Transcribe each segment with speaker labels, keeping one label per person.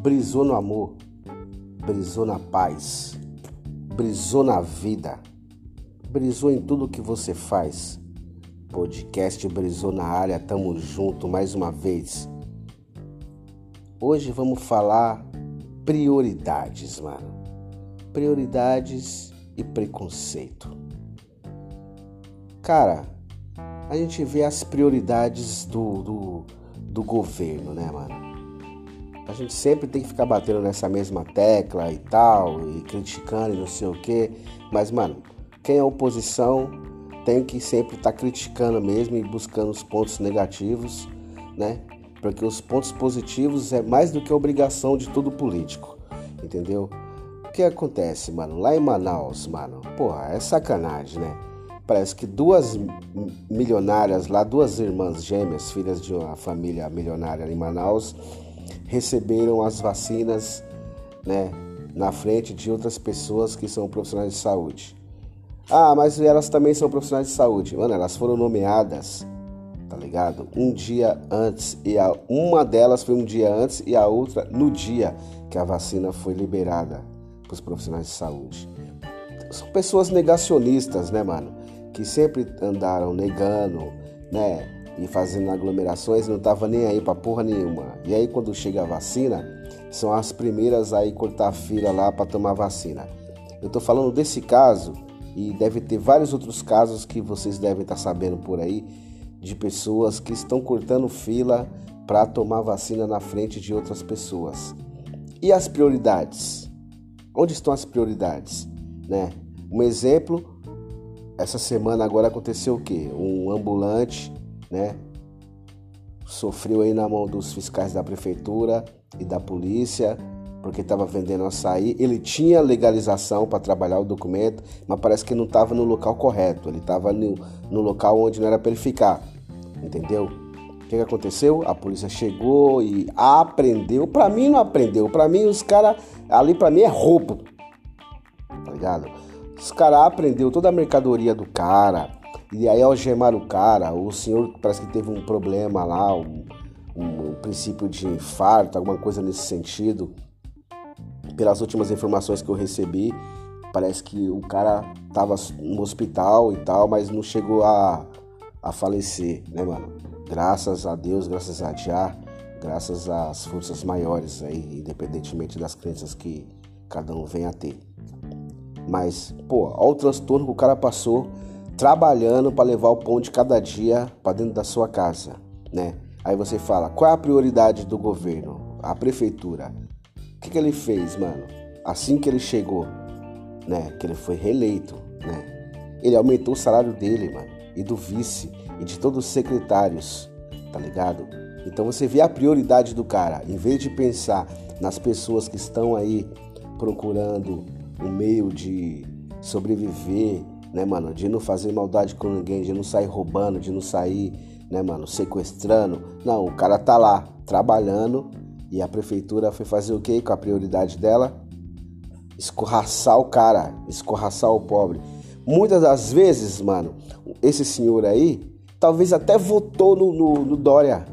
Speaker 1: Brisou no amor, brisou na paz, brisou na vida, brisou em tudo que você faz. Podcast Brisou na área, tamo junto mais uma vez. Hoje vamos falar prioridades, mano. Prioridades e preconceito. Cara, a gente vê as prioridades do, do, do governo, né, mano? A gente sempre tem que ficar batendo nessa mesma tecla e tal, e criticando e não sei o quê. Mas, mano, quem é oposição tem que sempre estar tá criticando mesmo e buscando os pontos negativos, né? Porque os pontos positivos é mais do que obrigação de todo político, entendeu? O que acontece, mano? Lá em Manaus, mano, porra, é sacanagem, né? Parece que duas milionárias lá, duas irmãs gêmeas, filhas de uma família milionária em Manaus, receberam as vacinas, né, na frente de outras pessoas que são profissionais de saúde. Ah, mas elas também são profissionais de saúde. Mano, elas foram nomeadas, tá ligado? Um dia antes e a, uma delas foi um dia antes e a outra no dia que a vacina foi liberada para os profissionais de saúde. São pessoas negacionistas, né, mano? Que sempre andaram negando, né? E fazendo aglomerações, não tava nem aí pra porra nenhuma. E aí quando chega a vacina, são as primeiras aí cortar fila lá para tomar vacina. Eu tô falando desse caso e deve ter vários outros casos que vocês devem estar tá sabendo por aí de pessoas que estão cortando fila para tomar vacina na frente de outras pessoas. E as prioridades? Onde estão as prioridades, né? Um exemplo, essa semana agora aconteceu o quê? Um ambulante, né, sofreu aí na mão dos fiscais da prefeitura e da polícia porque estava vendendo açaí. Ele tinha legalização para trabalhar o documento, mas parece que não estava no local correto. Ele estava no, no, local onde não era para ele ficar. Entendeu? O que, que aconteceu? A polícia chegou e apreendeu. Para mim não aprendeu. Para mim os caras ali para mim é roubo. Tá ligado? Os caras aprendeu toda a mercadoria do cara. E aí algemaram o cara. O senhor parece que teve um problema lá, um, um, um princípio de infarto, alguma coisa nesse sentido pelas últimas informações que eu recebi, parece que o cara tava no hospital e tal, mas não chegou a, a falecer, né, mano? Graças a Deus, graças a Jah, graças às forças maiores aí, independentemente das crenças que cada um venha a ter. Mas, pô, olha o transtorno que o cara passou trabalhando para levar o pão de cada dia para dentro da sua casa, né? Aí você fala, qual é a prioridade do governo? A prefeitura. O que, que ele fez, mano? Assim que ele chegou, né? Que ele foi reeleito, né? Ele aumentou o salário dele, mano. E do vice e de todos os secretários, tá ligado? Então você vê a prioridade do cara. Em vez de pensar nas pessoas que estão aí procurando um meio de sobreviver, né, mano? De não fazer maldade com ninguém, de não sair roubando, de não sair, né, mano, sequestrando. Não, o cara tá lá trabalhando e a prefeitura foi fazer o que com a prioridade dela? Escorraçar o cara, escorraçar o pobre. Muitas das vezes, mano, esse senhor aí talvez até votou no, no, no Dória.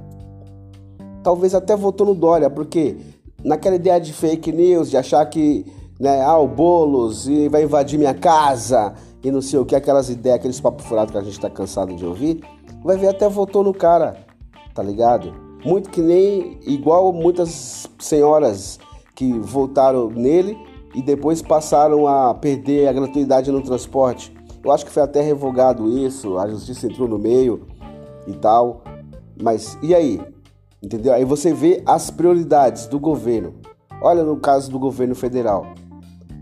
Speaker 1: Talvez até votou no Dória, porque naquela ideia de fake news, de achar que né, ah, o Boulos e vai invadir minha casa e não sei o que, aquelas ideias, aqueles papos furados que a gente tá cansado de ouvir, vai ver até votou no cara, tá ligado? muito que nem igual muitas senhoras que voltaram nele e depois passaram a perder a gratuidade no transporte. Eu acho que foi até revogado isso, a justiça entrou no meio e tal. Mas e aí? Entendeu? Aí você vê as prioridades do governo. Olha no caso do governo federal,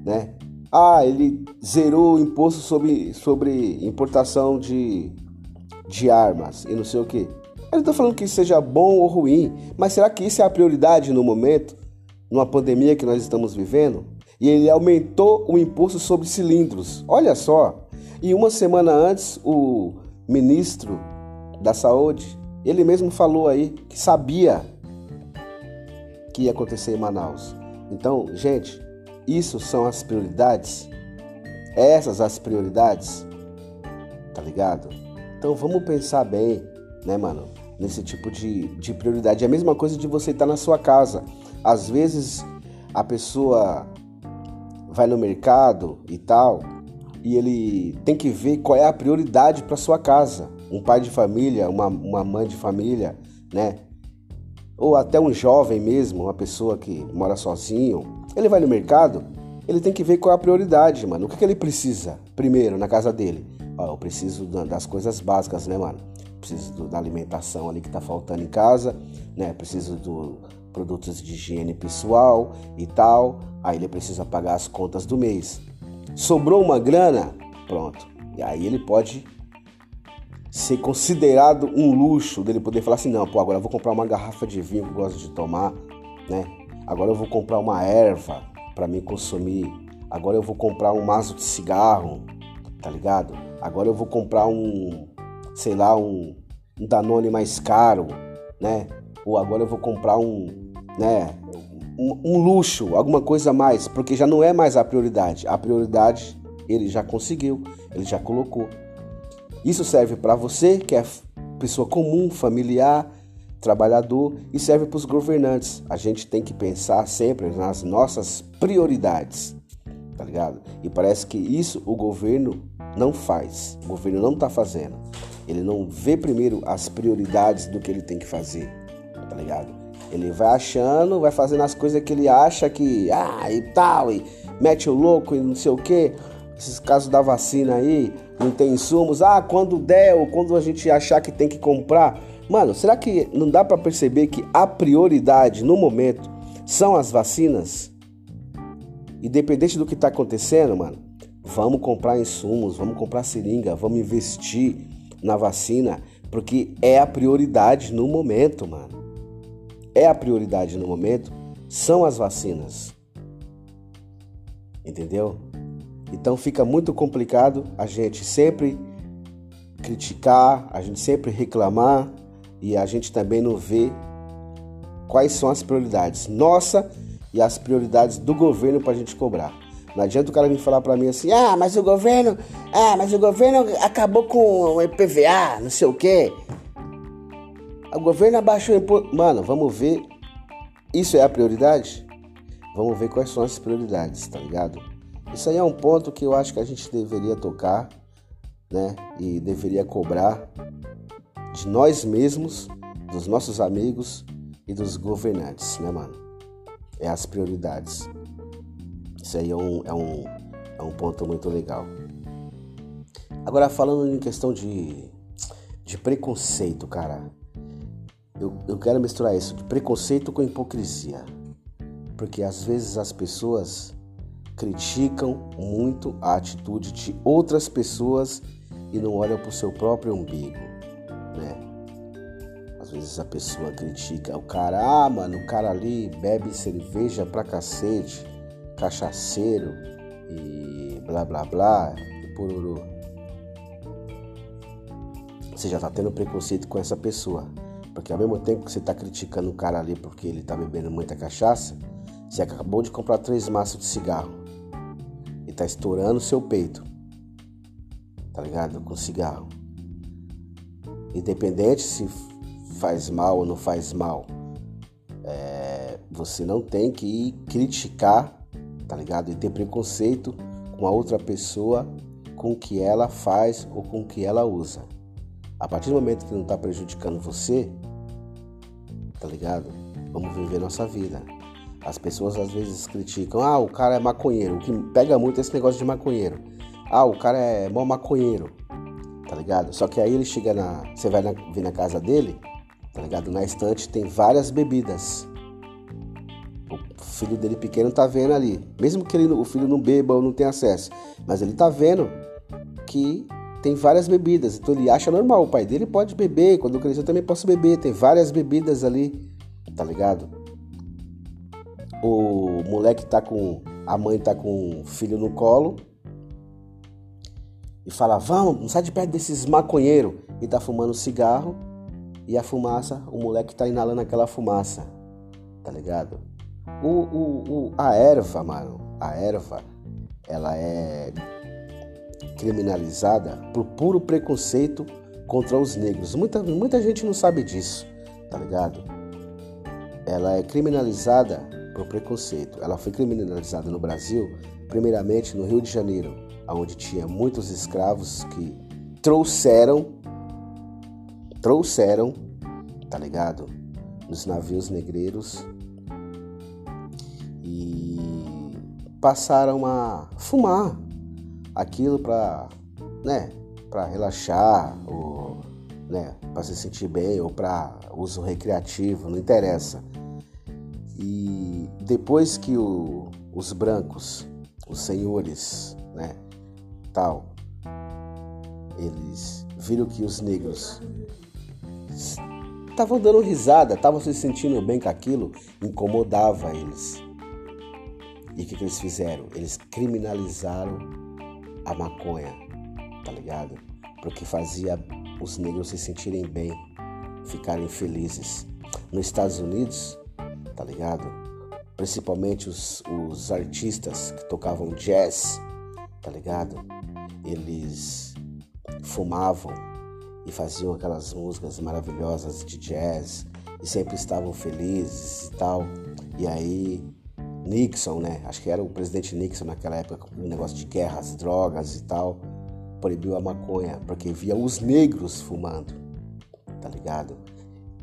Speaker 1: né? Ah, ele zerou o imposto sobre, sobre importação de, de armas e não sei o que. Eu não estou falando que isso seja bom ou ruim, mas será que isso é a prioridade no momento, numa pandemia que nós estamos vivendo? E ele aumentou o imposto sobre cilindros. Olha só. E uma semana antes, o ministro da Saúde, ele mesmo falou aí que sabia que ia acontecer em Manaus. Então, gente, isso são as prioridades. Essas as prioridades. Tá ligado? Então vamos pensar bem, né, mano? nesse tipo de, de prioridade. É a mesma coisa de você estar na sua casa. Às vezes a pessoa vai no mercado e tal, e ele tem que ver qual é a prioridade para sua casa. Um pai de família, uma, uma mãe de família, né? Ou até um jovem mesmo, uma pessoa que mora sozinho. Ele vai no mercado, ele tem que ver qual é a prioridade, mano. O que, que ele precisa primeiro na casa dele? Ó, eu preciso das coisas básicas, né, mano? Preciso do, da alimentação ali que tá faltando em casa, né? Preciso do produtos de higiene pessoal e tal. Aí ele precisa pagar as contas do mês. Sobrou uma grana? Pronto. E aí ele pode ser considerado um luxo dele poder falar assim: não, pô, agora eu vou comprar uma garrafa de vinho que eu gosto de tomar, né? Agora eu vou comprar uma erva para me consumir. Agora eu vou comprar um maço de cigarro, tá ligado? Agora eu vou comprar um, sei lá, um, um Danone mais caro, né? Ou agora eu vou comprar um, né, um, um luxo, alguma coisa mais, porque já não é mais a prioridade. A prioridade ele já conseguiu, ele já colocou. Isso serve para você que é pessoa comum, familiar, trabalhador e serve para os governantes. A gente tem que pensar sempre nas nossas prioridades, tá ligado? E parece que isso o governo não faz. O governo não está fazendo. Ele não vê primeiro as prioridades do que ele tem que fazer, tá ligado? Ele vai achando, vai fazendo as coisas que ele acha que, ah, e tal, e mete o louco e não sei o que. Esses casos da vacina aí, não tem insumos. Ah, quando der ou quando a gente achar que tem que comprar. Mano, será que não dá para perceber que a prioridade no momento são as vacinas? Independente do que tá acontecendo, mano, vamos comprar insumos, vamos comprar seringa, vamos investir na vacina, porque é a prioridade no momento, mano. É a prioridade no momento, são as vacinas. Entendeu? Então fica muito complicado a gente sempre criticar, a gente sempre reclamar e a gente também não vê quais são as prioridades nossa e as prioridades do governo para a gente cobrar. Não adianta o cara vir falar para mim assim, ah, mas o governo, ah, mas o governo acabou com o IPVA, não sei o quê. O governo abaixou o imposto. Mano, vamos ver. Isso é a prioridade? Vamos ver quais são as prioridades, tá ligado? Isso aí é um ponto que eu acho que a gente deveria tocar, né? E deveria cobrar de nós mesmos, dos nossos amigos e dos governantes, né, mano? É as prioridades. Isso aí é um, é um, é um ponto muito legal. Agora, falando em questão de, de preconceito, cara, eu, eu quero misturar isso, de preconceito com hipocrisia. Porque às vezes as pessoas criticam muito a atitude de outras pessoas e não olham para o seu próprio umbigo vezes a pessoa critica o cara, ah, mano, o cara ali bebe cerveja pra cacete, cachaceiro e blá blá blá e pururu. Você já tá tendo preconceito com essa pessoa. Porque ao mesmo tempo que você tá criticando o cara ali porque ele tá bebendo muita cachaça, você acabou de comprar três maços de cigarro e tá estourando seu peito. Tá ligado? Com cigarro. Independente se faz mal ou não faz mal, é, você não tem que criticar, tá ligado? E ter preconceito com a outra pessoa com o que ela faz ou com o que ela usa. A partir do momento que não está prejudicando você, tá ligado? Vamos viver nossa vida. As pessoas às vezes criticam, ah, o cara é maconheiro. O que pega muito é esse negócio de maconheiro. Ah, o cara é mó maconheiro tá ligado? Só que aí ele chega na. Você vai na, vir na casa dele, tá ligado? Na estante tem várias bebidas. O filho dele pequeno tá vendo ali. Mesmo que ele, o filho não beba ou não tenha acesso. Mas ele tá vendo que tem várias bebidas. Então ele acha normal. O pai dele pode beber. Quando eu crescer eu também posso beber. Tem várias bebidas ali, tá ligado? O moleque tá com. A mãe tá com o filho no colo e fala: Vamos, não sai de perto desses maconheiros. E tá fumando cigarro e a fumaça, o moleque tá inalando aquela fumaça, tá ligado? O, o, o, a erva, mano, a erva, ela é criminalizada por puro preconceito contra os negros. Muita, muita gente não sabe disso, tá ligado? Ela é criminalizada por preconceito. Ela foi criminalizada no Brasil, primeiramente no Rio de Janeiro, onde tinha muitos escravos que trouxeram trouxeram, tá ligado? Nos navios negreiros e passaram a fumar aquilo para, né, para relaxar ou, né, para se sentir bem ou para uso recreativo, não interessa. E depois que o, os brancos, os senhores, né, tal, eles viram que os negros estavam dando risada, estavam se sentindo bem com aquilo, incomodava eles. E o que, que eles fizeram? Eles criminalizaram a maconha, tá ligado? Porque fazia os negros se sentirem bem, ficarem felizes. Nos Estados Unidos, tá ligado? Principalmente os, os artistas que tocavam jazz, tá ligado? Eles fumavam e faziam aquelas músicas maravilhosas de jazz e sempre estavam felizes e tal. E aí Nixon, né? Acho que era o presidente Nixon naquela época, um negócio de guerras, drogas e tal, proibiu a maconha porque via os negros fumando, tá ligado?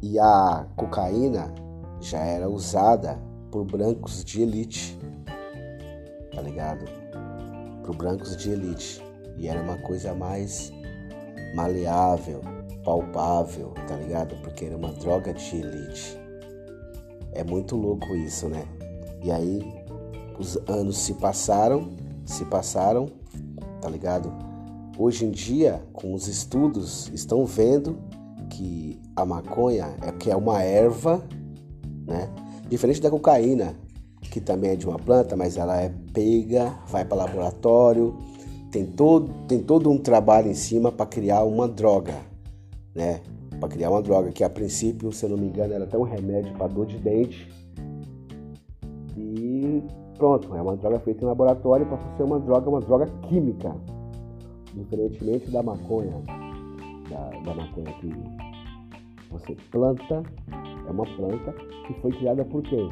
Speaker 1: E a cocaína já era usada por brancos de elite, tá ligado? Por brancos de elite. E era uma coisa mais maleável, palpável, tá ligado? Porque era uma droga de elite. É muito louco isso, né? E aí os anos se passaram, se passaram, tá ligado? Hoje em dia, com os estudos, estão vendo que a maconha é que é uma erva, né? Diferente da cocaína, que também é de uma planta, mas ela é pega, vai para laboratório, tem todo, tem todo um trabalho em cima para criar uma droga, né? Para criar uma droga que a princípio, se eu não me engano, era até um remédio para dor de dente. E pronto, é uma droga feita em laboratório, passou a ser uma droga, uma droga química, diferentemente da maconha, da, da maconha que você planta, é uma planta que foi criada por quem?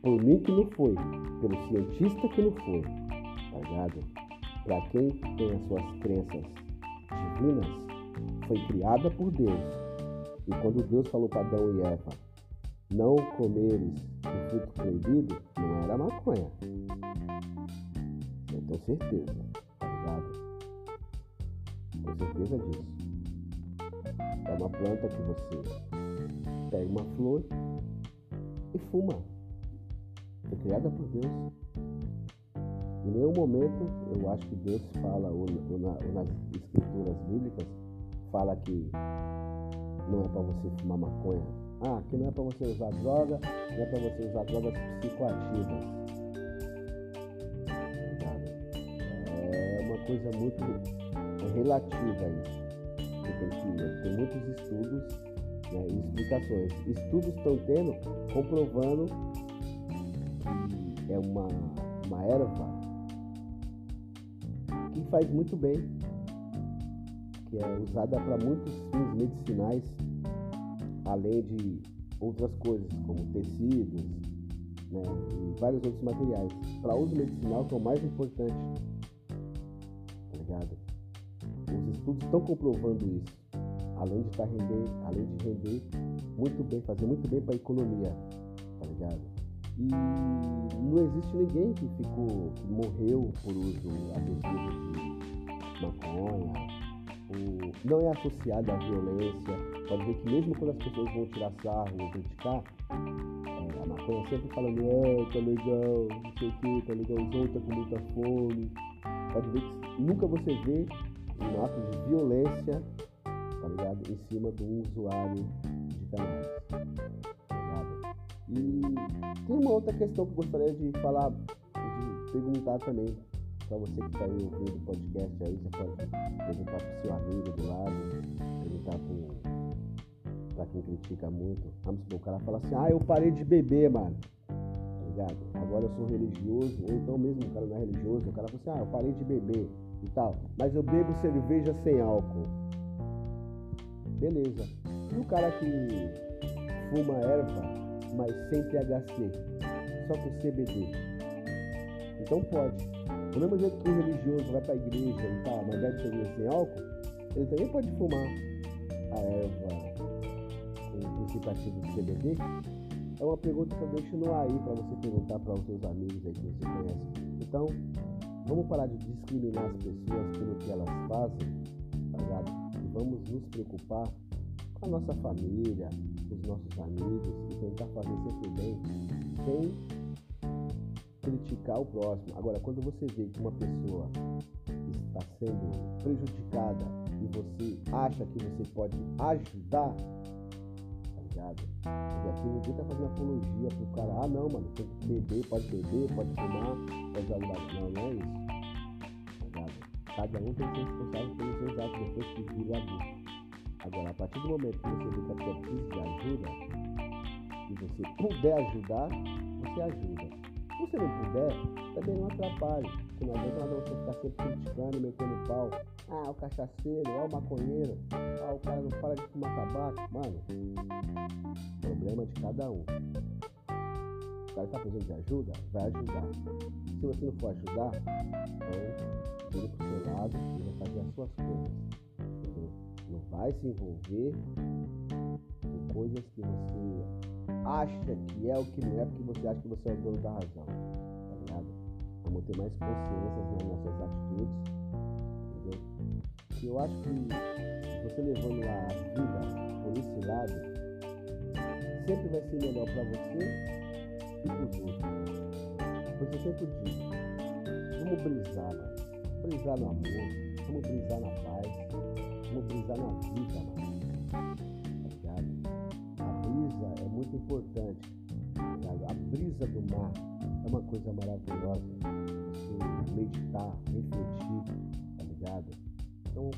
Speaker 1: Por mim que não foi, pelo cientista que não foi, tá ligado? Para quem tem as suas crenças divinas, foi criada por Deus. E quando Deus falou para Adão e Eva, não comeres o fruto proibido, não era maconha. Eu tenho certeza, tá ligado? Tenho certeza disso. É uma planta que você pega uma flor e fuma. Foi criada por Deus. Em nenhum momento eu acho que Deus fala, ou, ou, na, ou nas escrituras bíblicas, fala que não é para você fumar maconha. Ah, que não é para você usar droga, não é para você usar drogas psicoativas. É uma coisa muito relativa isso. Tem, muitos estudos né, e explicações. Estudos estão tendo comprovando que é uma, uma erva faz muito bem, que é usada para muitos fins medicinais, além de outras coisas, como tecidos né, e vários outros materiais. Para uso medicinal, que é o mais importante, tá ligado? Os estudos estão comprovando isso, além de estar tá render, além de render muito bem, fazer muito bem para a economia, tá ligado? E não existe ninguém que ficou, que morreu por uso abusivo de maconha, não é associado à violência. Pode ver que mesmo quando as pessoas vão tirar sarro ou criticar, é, a maconha sempre falando, ah, tá legal, não sei o que, tá legalzão, tá com muita fome. Pode ver que nunca você vê um ato de violência, tá ligado? Em cima de um usuário de cannabis. E tem uma outra questão que eu gostaria de falar, de perguntar também para você que está aí ouvindo o podcast aí, você pode perguntar pro seu amigo do lado, perguntar para quem critica muito. Vamos supor, o cara fala assim, ah, eu parei de beber, mano. Tá ligado? Agora eu sou religioso, ou então mesmo o cara não é religioso, o cara fala assim, ah, eu parei de beber e tal. Mas eu bebo cerveja sem álcool. Beleza. E o cara que fuma erva, mas sem THC, só com CBD? Então pode. Do mesmo jeito que o religioso vai para a igreja e tal, mas deve ter sem álcool, ele também pode fumar a erva com incitativo de CBD? É uma pergunta que eu deixo no ar aí para você perguntar para os seus amigos aí que você conhece. Então, vamos parar de discriminar as pessoas pelo que elas fazem, tá ligado? E vamos nos preocupar a nossa família, os nossos amigos e tentar fazer sempre bem, sem criticar o próximo. Agora, quando você vê que uma pessoa está sendo prejudicada e você acha que você pode ajudar, tá ligado? Porque aqui ninguém está fazendo apologia pro cara, ah não, mano, tem que beber, pode beber, pode fumar, pode ajudar. Não, não é isso. Tá ligado? Cada um tem que ser responsável pelos seus atos depois que vira adulto. Agora, a partir do momento que você vê que a pessoa precisa de ajuda, e você puder ajudar, você ajuda. Se você não puder, também não atrapalhe. Porque não adianta você ficar sempre criticando e metendo pau. Ah, o cachaceiro, ó, o maconheiro. Ah, o cara não para de fumar tabaco. Mano, problema de cada um. O cara tá precisando de ajuda? Vai ajudar. Se você não for ajudar, então vire pro seu lado e vai fazer as suas coisas. Não vai se envolver com coisas que você acha que é o que não é porque você acha que você é o dono da razão. Tá ligado? Vamos ter mais consciência nas nossas atitudes. Entendeu? E eu acho que você levando a vida por esse lado, sempre vai ser melhor para você e para os outros. Você sempre diz, vamos brisar, mano. Brisar no amor, vamos brisar na paz, brisar na vida, mano muito importante. A brisa do mar é uma coisa maravilhosa. Você meditar, refletir, tá ligado? Então,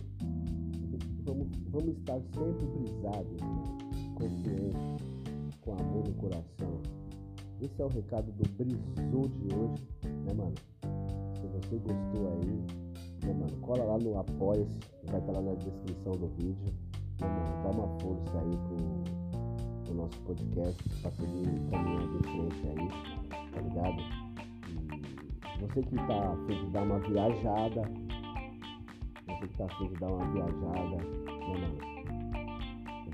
Speaker 1: vamos, vamos estar sempre brisados, né? conscientes, com amor no coração. Esse é o recado do Brisou de hoje, né, mano? Se você gostou aí, né, mano? Cola lá no Apoia-se, vai estar lá na descrição do vídeo. Né, mano? Dá uma força aí pro o nosso podcast para seguir caminhando em frente aí, tá ligado? E você que tá afim de dar uma viajada, você que tá afim de dar uma viajada, né, mano?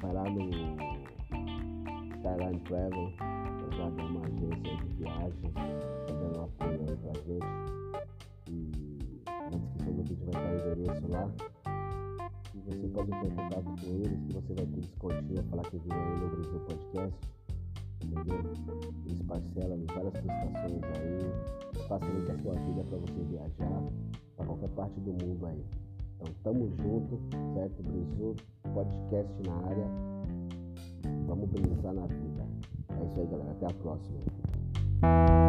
Speaker 1: Vai lá no Skyline Travel, já dá uma agência de viagens, tá dando apoio aí pra gente. E vai estar o endereço lá você pode ter contato com eles, que você vai ter descontinho, falar que viu aí no Brasil Podcast, entendeu? Eles parcelam em várias prestações aí, facilita a sua vida para você viajar para qualquer parte do mundo aí. Então tamo junto, certo? Brasil Podcast na área. Vamos brilhar na vida. É isso aí, galera. Até a próxima.